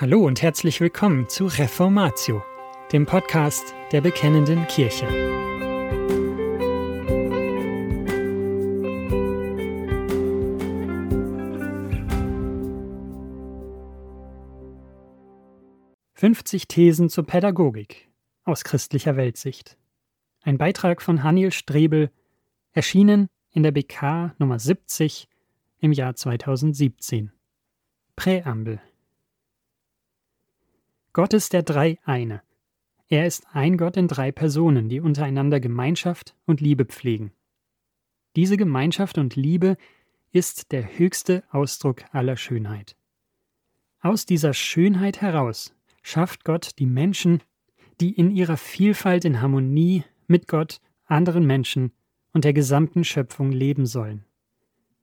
Hallo und herzlich willkommen zu Reformatio, dem Podcast der Bekennenden Kirche. »50 Thesen zur Pädagogik« aus christlicher Weltsicht. Ein Beitrag von Haniel Strebel, erschienen in der BK Nummer 70 im Jahr 2017. Präambel Gott ist der Drei-Eine. Er ist ein Gott in drei Personen, die untereinander Gemeinschaft und Liebe pflegen. Diese Gemeinschaft und Liebe ist der höchste Ausdruck aller Schönheit. Aus dieser Schönheit heraus schafft Gott die Menschen, die in ihrer Vielfalt in Harmonie mit Gott, anderen Menschen und der gesamten Schöpfung leben sollen.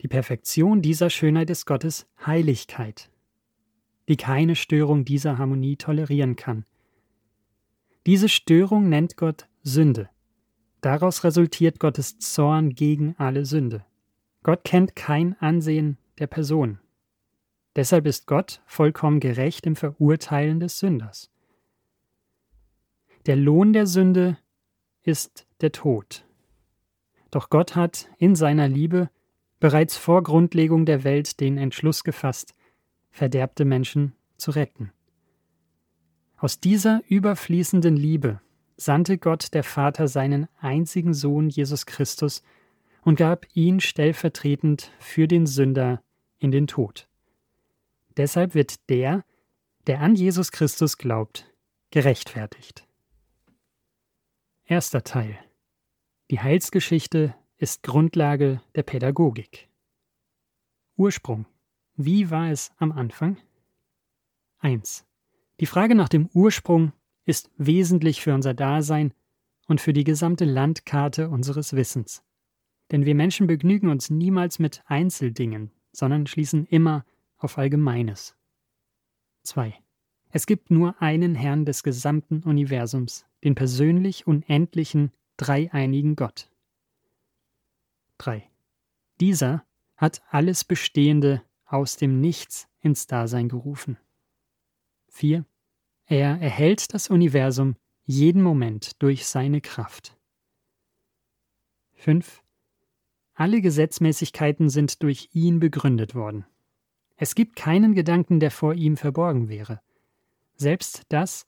Die Perfektion dieser Schönheit ist Gottes Heiligkeit, die keine Störung dieser Harmonie tolerieren kann. Diese Störung nennt Gott Sünde. Daraus resultiert Gottes Zorn gegen alle Sünde. Gott kennt kein Ansehen der Person. Deshalb ist Gott vollkommen gerecht im Verurteilen des Sünders. Der Lohn der Sünde ist der Tod. Doch Gott hat in seiner Liebe bereits vor Grundlegung der Welt den Entschluss gefasst, verderbte Menschen zu retten. Aus dieser überfließenden Liebe sandte Gott der Vater seinen einzigen Sohn Jesus Christus und gab ihn stellvertretend für den Sünder in den Tod. Deshalb wird der, der an Jesus Christus glaubt, gerechtfertigt. Erster Teil. Die Heilsgeschichte ist Grundlage der Pädagogik. Ursprung wie war es am Anfang? 1. Die Frage nach dem Ursprung ist wesentlich für unser Dasein und für die gesamte Landkarte unseres Wissens. Denn wir Menschen begnügen uns niemals mit Einzeldingen, sondern schließen immer auf Allgemeines. 2. Es gibt nur einen Herrn des gesamten Universums, den persönlich unendlichen, dreieinigen Gott. 3. Dieser hat alles Bestehende aus dem Nichts ins Dasein gerufen. 4. Er erhält das Universum jeden Moment durch seine Kraft. 5. Alle Gesetzmäßigkeiten sind durch ihn begründet worden. Es gibt keinen Gedanken, der vor ihm verborgen wäre. Selbst das,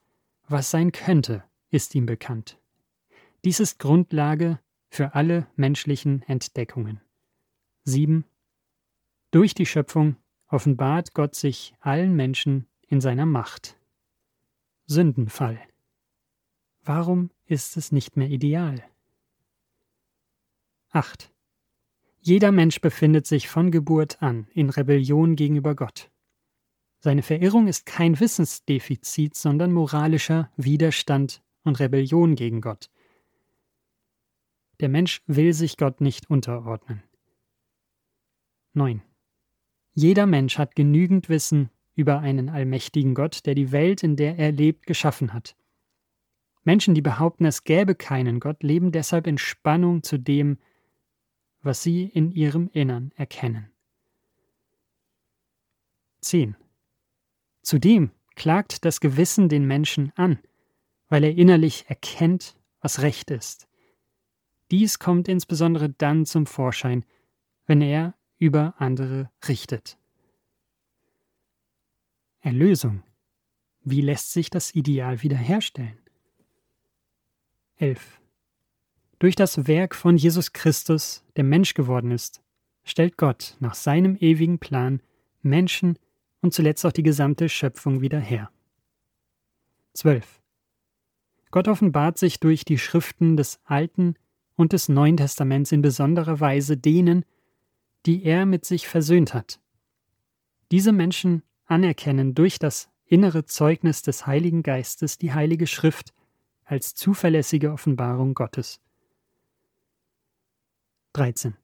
was sein könnte, ist ihm bekannt. Dies ist Grundlage für alle menschlichen Entdeckungen. 7. Durch die Schöpfung offenbart Gott sich allen Menschen in seiner Macht. Sündenfall. Warum ist es nicht mehr ideal? 8. Jeder Mensch befindet sich von Geburt an in Rebellion gegenüber Gott. Seine Verirrung ist kein Wissensdefizit, sondern moralischer Widerstand und Rebellion gegen Gott. Der Mensch will sich Gott nicht unterordnen. 9. Jeder Mensch hat genügend Wissen über einen allmächtigen Gott, der die Welt, in der er lebt, geschaffen hat. Menschen, die behaupten, es gäbe keinen Gott, leben deshalb in Spannung zu dem, was sie in ihrem Innern erkennen. 10. Zudem klagt das Gewissen den Menschen an, weil er innerlich erkennt, was Recht ist. Dies kommt insbesondere dann zum Vorschein, wenn er über andere richtet. Erlösung. Wie lässt sich das Ideal wiederherstellen? 11. Durch das Werk von Jesus Christus, der Mensch geworden ist, stellt Gott nach seinem ewigen Plan Menschen und zuletzt auch die gesamte Schöpfung wieder her. 12. Gott offenbart sich durch die Schriften des Alten und des Neuen Testaments in besonderer Weise denen, die er mit sich versöhnt hat. Diese Menschen anerkennen durch das innere Zeugnis des Heiligen Geistes die Heilige Schrift als zuverlässige Offenbarung Gottes. 13.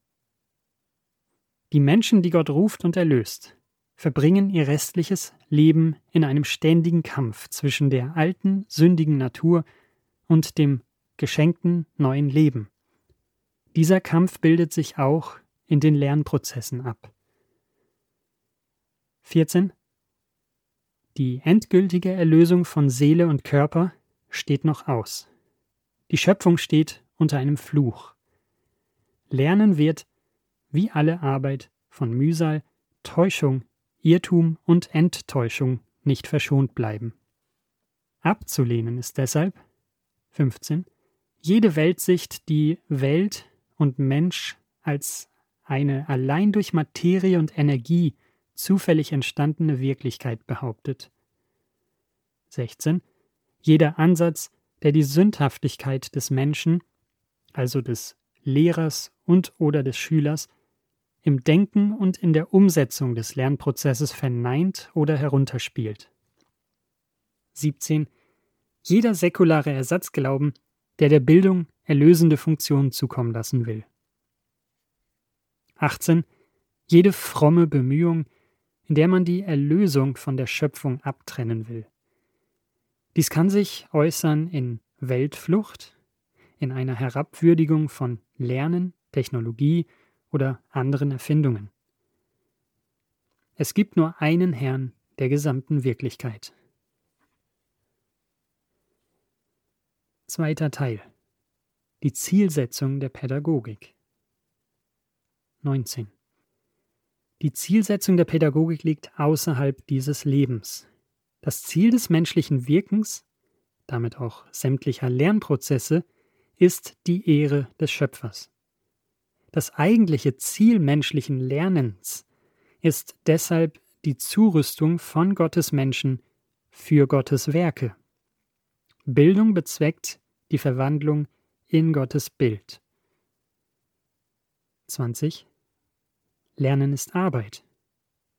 Die Menschen, die Gott ruft und erlöst, verbringen ihr restliches Leben in einem ständigen Kampf zwischen der alten, sündigen Natur und dem geschenkten neuen Leben. Dieser Kampf bildet sich auch in den Lernprozessen ab. 14. Die endgültige Erlösung von Seele und Körper steht noch aus. Die Schöpfung steht unter einem Fluch. Lernen wird, wie alle Arbeit, von Mühsal, Täuschung, Irrtum und Enttäuschung nicht verschont bleiben. Abzulehnen ist deshalb 15 jede Weltsicht, die Welt und Mensch als eine allein durch Materie und Energie zufällig entstandene Wirklichkeit behauptet. 16. Jeder Ansatz, der die Sündhaftigkeit des Menschen, also des Lehrers und oder des Schülers, im Denken und in der Umsetzung des Lernprozesses verneint oder herunterspielt. 17. Jeder säkulare Ersatzglauben, der der Bildung erlösende Funktionen zukommen lassen will. 18. Jede fromme Bemühung, in der man die Erlösung von der Schöpfung abtrennen will. Dies kann sich äußern in Weltflucht, in einer Herabwürdigung von Lernen, Technologie oder anderen Erfindungen. Es gibt nur einen Herrn der gesamten Wirklichkeit. Zweiter Teil. Die Zielsetzung der Pädagogik. 19. Die Zielsetzung der Pädagogik liegt außerhalb dieses Lebens. Das Ziel des menschlichen Wirkens, damit auch sämtlicher Lernprozesse, ist die Ehre des Schöpfers. Das eigentliche Ziel menschlichen Lernens ist deshalb die Zurüstung von Gottes Menschen für Gottes Werke. Bildung bezweckt die Verwandlung in Gottes Bild. 20. Lernen ist Arbeit.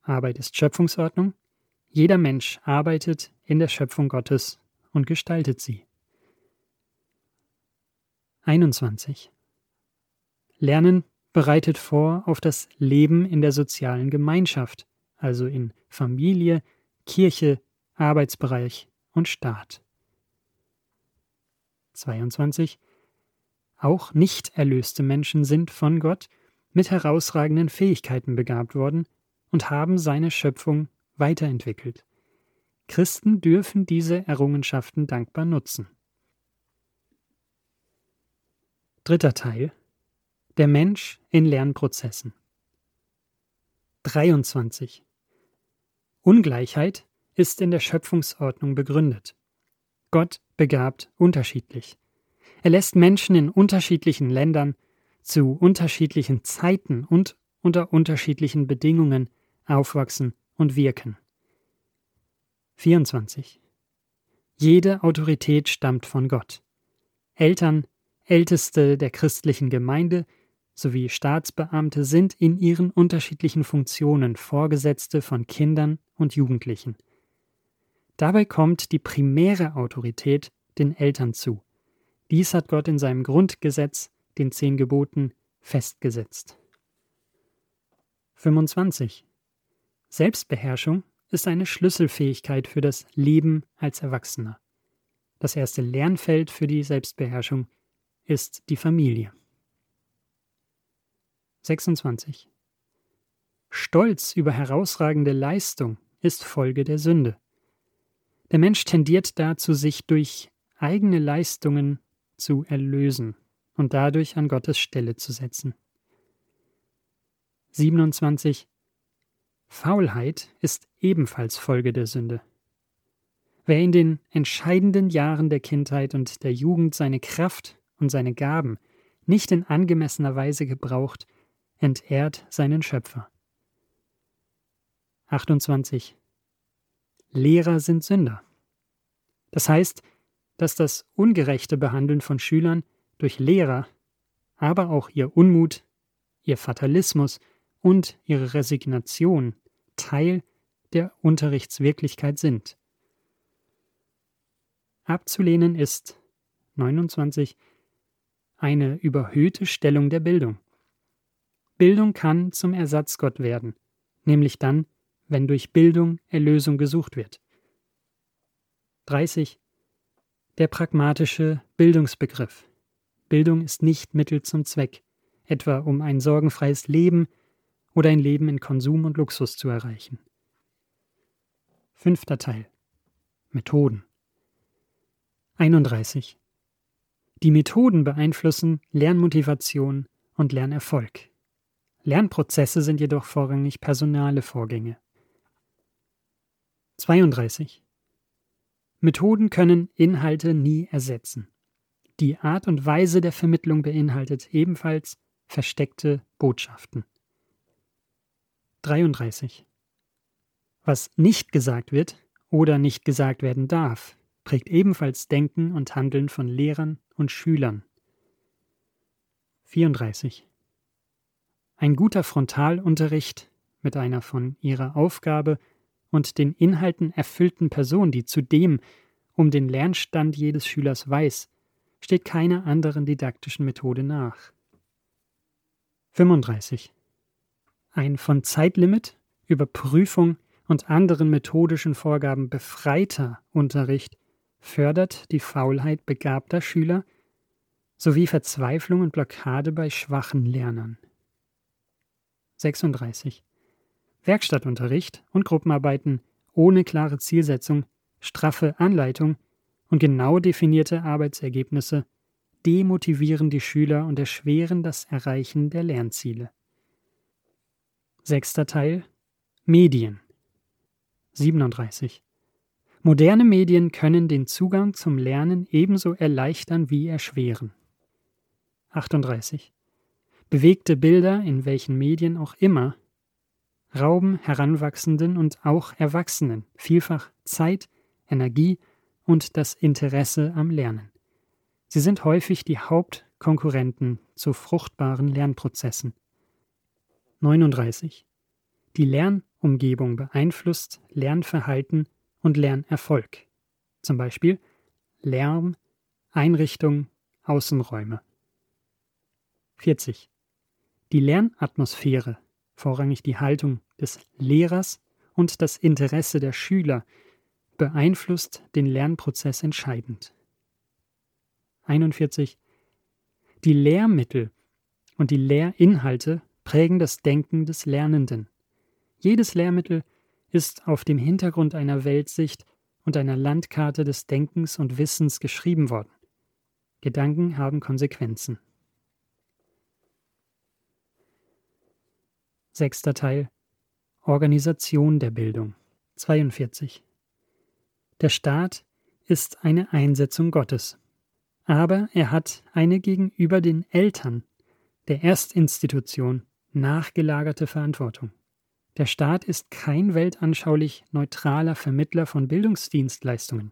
Arbeit ist Schöpfungsordnung. Jeder Mensch arbeitet in der Schöpfung Gottes und gestaltet sie. 21. Lernen bereitet vor auf das Leben in der sozialen Gemeinschaft, also in Familie, Kirche, Arbeitsbereich und Staat. 22. Auch nicht erlöste Menschen sind von Gott mit herausragenden Fähigkeiten begabt worden und haben seine Schöpfung weiterentwickelt. Christen dürfen diese Errungenschaften dankbar nutzen. Dritter Teil Der Mensch in Lernprozessen 23. Ungleichheit ist in der Schöpfungsordnung begründet. Gott begabt unterschiedlich. Er lässt Menschen in unterschiedlichen Ländern zu unterschiedlichen Zeiten und unter unterschiedlichen Bedingungen aufwachsen und wirken. 24. Jede Autorität stammt von Gott. Eltern, Älteste der christlichen Gemeinde sowie Staatsbeamte sind in ihren unterschiedlichen Funktionen Vorgesetzte von Kindern und Jugendlichen. Dabei kommt die primäre Autorität den Eltern zu. Dies hat Gott in seinem Grundgesetz, den zehn Geboten, festgesetzt. 25. Selbstbeherrschung ist eine Schlüsselfähigkeit für das Leben als Erwachsener. Das erste Lernfeld für die Selbstbeherrschung ist die Familie. 26. Stolz über herausragende Leistung ist Folge der Sünde. Der Mensch tendiert dazu, sich durch eigene Leistungen zu erlösen und dadurch an Gottes Stelle zu setzen. 27. Faulheit ist ebenfalls Folge der Sünde. Wer in den entscheidenden Jahren der Kindheit und der Jugend seine Kraft und seine Gaben nicht in angemessener Weise gebraucht, entehrt seinen Schöpfer. 28. Lehrer sind Sünder. Das heißt, dass das ungerechte Behandeln von Schülern durch Lehrer, aber auch ihr Unmut, ihr Fatalismus und ihre Resignation Teil der Unterrichtswirklichkeit sind. Abzulehnen ist 29 eine überhöhte Stellung der Bildung. Bildung kann zum Ersatzgott werden, nämlich dann, wenn durch Bildung Erlösung gesucht wird. 30. Der pragmatische Bildungsbegriff. Bildung ist nicht Mittel zum Zweck, etwa um ein sorgenfreies Leben oder ein Leben in Konsum und Luxus zu erreichen. Fünfter Teil. Methoden. 31. Die Methoden beeinflussen Lernmotivation und Lernerfolg. Lernprozesse sind jedoch vorrangig personale Vorgänge. 32. Methoden können Inhalte nie ersetzen. Die Art und Weise der Vermittlung beinhaltet ebenfalls versteckte Botschaften. 33. Was nicht gesagt wird oder nicht gesagt werden darf, prägt ebenfalls Denken und Handeln von Lehrern und Schülern. 34. Ein guter Frontalunterricht mit einer von ihrer Aufgabe und den Inhalten erfüllten Person, die zudem um den Lernstand jedes Schülers weiß, steht keiner anderen didaktischen Methode nach. 35. Ein von Zeitlimit, Überprüfung und anderen methodischen Vorgaben befreiter Unterricht fördert die Faulheit begabter Schüler sowie Verzweiflung und Blockade bei schwachen Lernern. 36. Werkstattunterricht und Gruppenarbeiten ohne klare Zielsetzung, straffe Anleitung und genau definierte Arbeitsergebnisse demotivieren die Schüler und erschweren das Erreichen der Lernziele. Sechster Teil Medien 37. Moderne Medien können den Zugang zum Lernen ebenso erleichtern wie erschweren. 38. Bewegte Bilder, in welchen Medien auch immer, rauben Heranwachsenden und auch Erwachsenen vielfach Zeit, Energie und das Interesse am Lernen. Sie sind häufig die Hauptkonkurrenten zu fruchtbaren Lernprozessen. 39. Die Lernumgebung beeinflusst Lernverhalten und Lernerfolg. Zum Beispiel Lärm, Einrichtung, Außenräume. 40. Die Lernatmosphäre vorrangig die Haltung des Lehrers und das Interesse der Schüler beeinflusst den Lernprozess entscheidend. 41. Die Lehrmittel und die Lehrinhalte prägen das Denken des Lernenden. Jedes Lehrmittel ist auf dem Hintergrund einer Weltsicht und einer Landkarte des Denkens und Wissens geschrieben worden. Gedanken haben Konsequenzen. Sechster Teil Organisation der Bildung 42 Der Staat ist eine Einsetzung Gottes, aber er hat eine gegenüber den Eltern der Erstinstitution nachgelagerte Verantwortung. Der Staat ist kein weltanschaulich neutraler Vermittler von Bildungsdienstleistungen.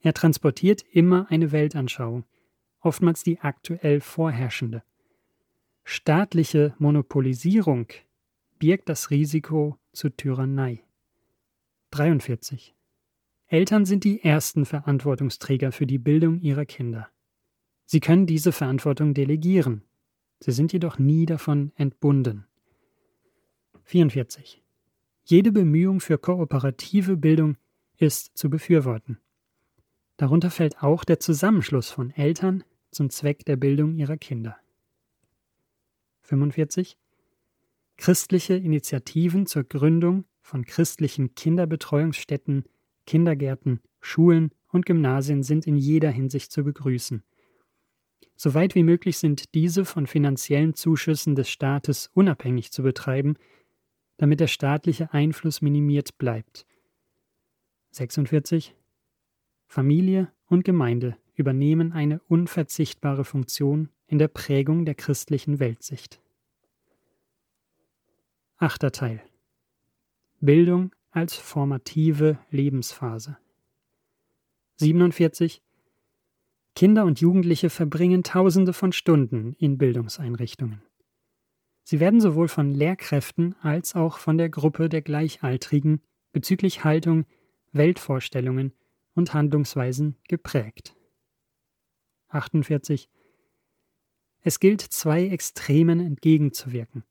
Er transportiert immer eine Weltanschauung, oftmals die aktuell vorherrschende. Staatliche Monopolisierung birgt das Risiko zur Tyrannei. 43. Eltern sind die ersten Verantwortungsträger für die Bildung ihrer Kinder. Sie können diese Verantwortung delegieren, sie sind jedoch nie davon entbunden. 44. Jede Bemühung für kooperative Bildung ist zu befürworten. Darunter fällt auch der Zusammenschluss von Eltern zum Zweck der Bildung ihrer Kinder. 45. Christliche Initiativen zur Gründung von christlichen Kinderbetreuungsstätten, Kindergärten, Schulen und Gymnasien sind in jeder Hinsicht zu begrüßen. Soweit wie möglich sind diese von finanziellen Zuschüssen des Staates unabhängig zu betreiben, damit der staatliche Einfluss minimiert bleibt. 46. Familie und Gemeinde übernehmen eine unverzichtbare Funktion in der Prägung der christlichen Weltsicht. Achter Teil Bildung als formative Lebensphase 47 Kinder und Jugendliche verbringen Tausende von Stunden in Bildungseinrichtungen. Sie werden sowohl von Lehrkräften als auch von der Gruppe der Gleichaltrigen bezüglich Haltung, Weltvorstellungen und Handlungsweisen geprägt. 48 Es gilt, zwei Extremen entgegenzuwirken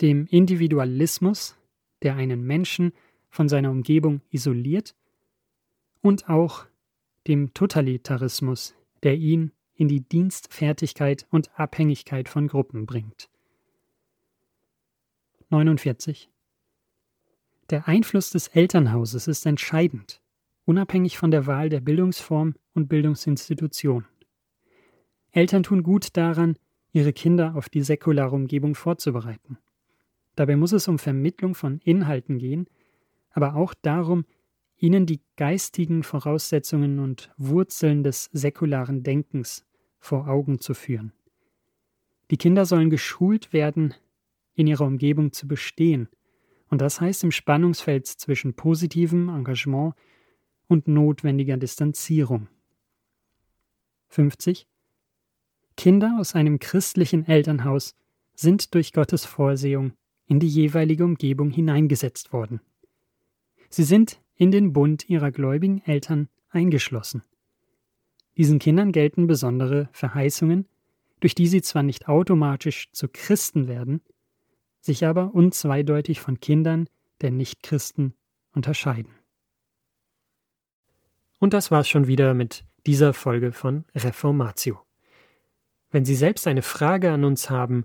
dem Individualismus, der einen Menschen von seiner Umgebung isoliert, und auch dem Totalitarismus, der ihn in die Dienstfertigkeit und Abhängigkeit von Gruppen bringt. 49. Der Einfluss des Elternhauses ist entscheidend. unabhängig von der Wahl der Bildungsform und Bildungsinstitution. Eltern tun gut daran, ihre Kinder auf die säkulare Umgebung vorzubereiten. Dabei muss es um Vermittlung von Inhalten gehen, aber auch darum, ihnen die geistigen Voraussetzungen und Wurzeln des säkularen Denkens vor Augen zu führen. Die Kinder sollen geschult werden, in ihrer Umgebung zu bestehen, und das heißt im Spannungsfeld zwischen positivem Engagement und notwendiger Distanzierung. 50. Kinder aus einem christlichen Elternhaus sind durch Gottes Vorsehung in die jeweilige Umgebung hineingesetzt worden. Sie sind in den Bund ihrer gläubigen Eltern eingeschlossen. Diesen Kindern gelten besondere Verheißungen, durch die sie zwar nicht automatisch zu Christen werden, sich aber unzweideutig von Kindern der Nichtchristen unterscheiden. Und das war's schon wieder mit dieser Folge von Reformatio. Wenn Sie selbst eine Frage an uns haben,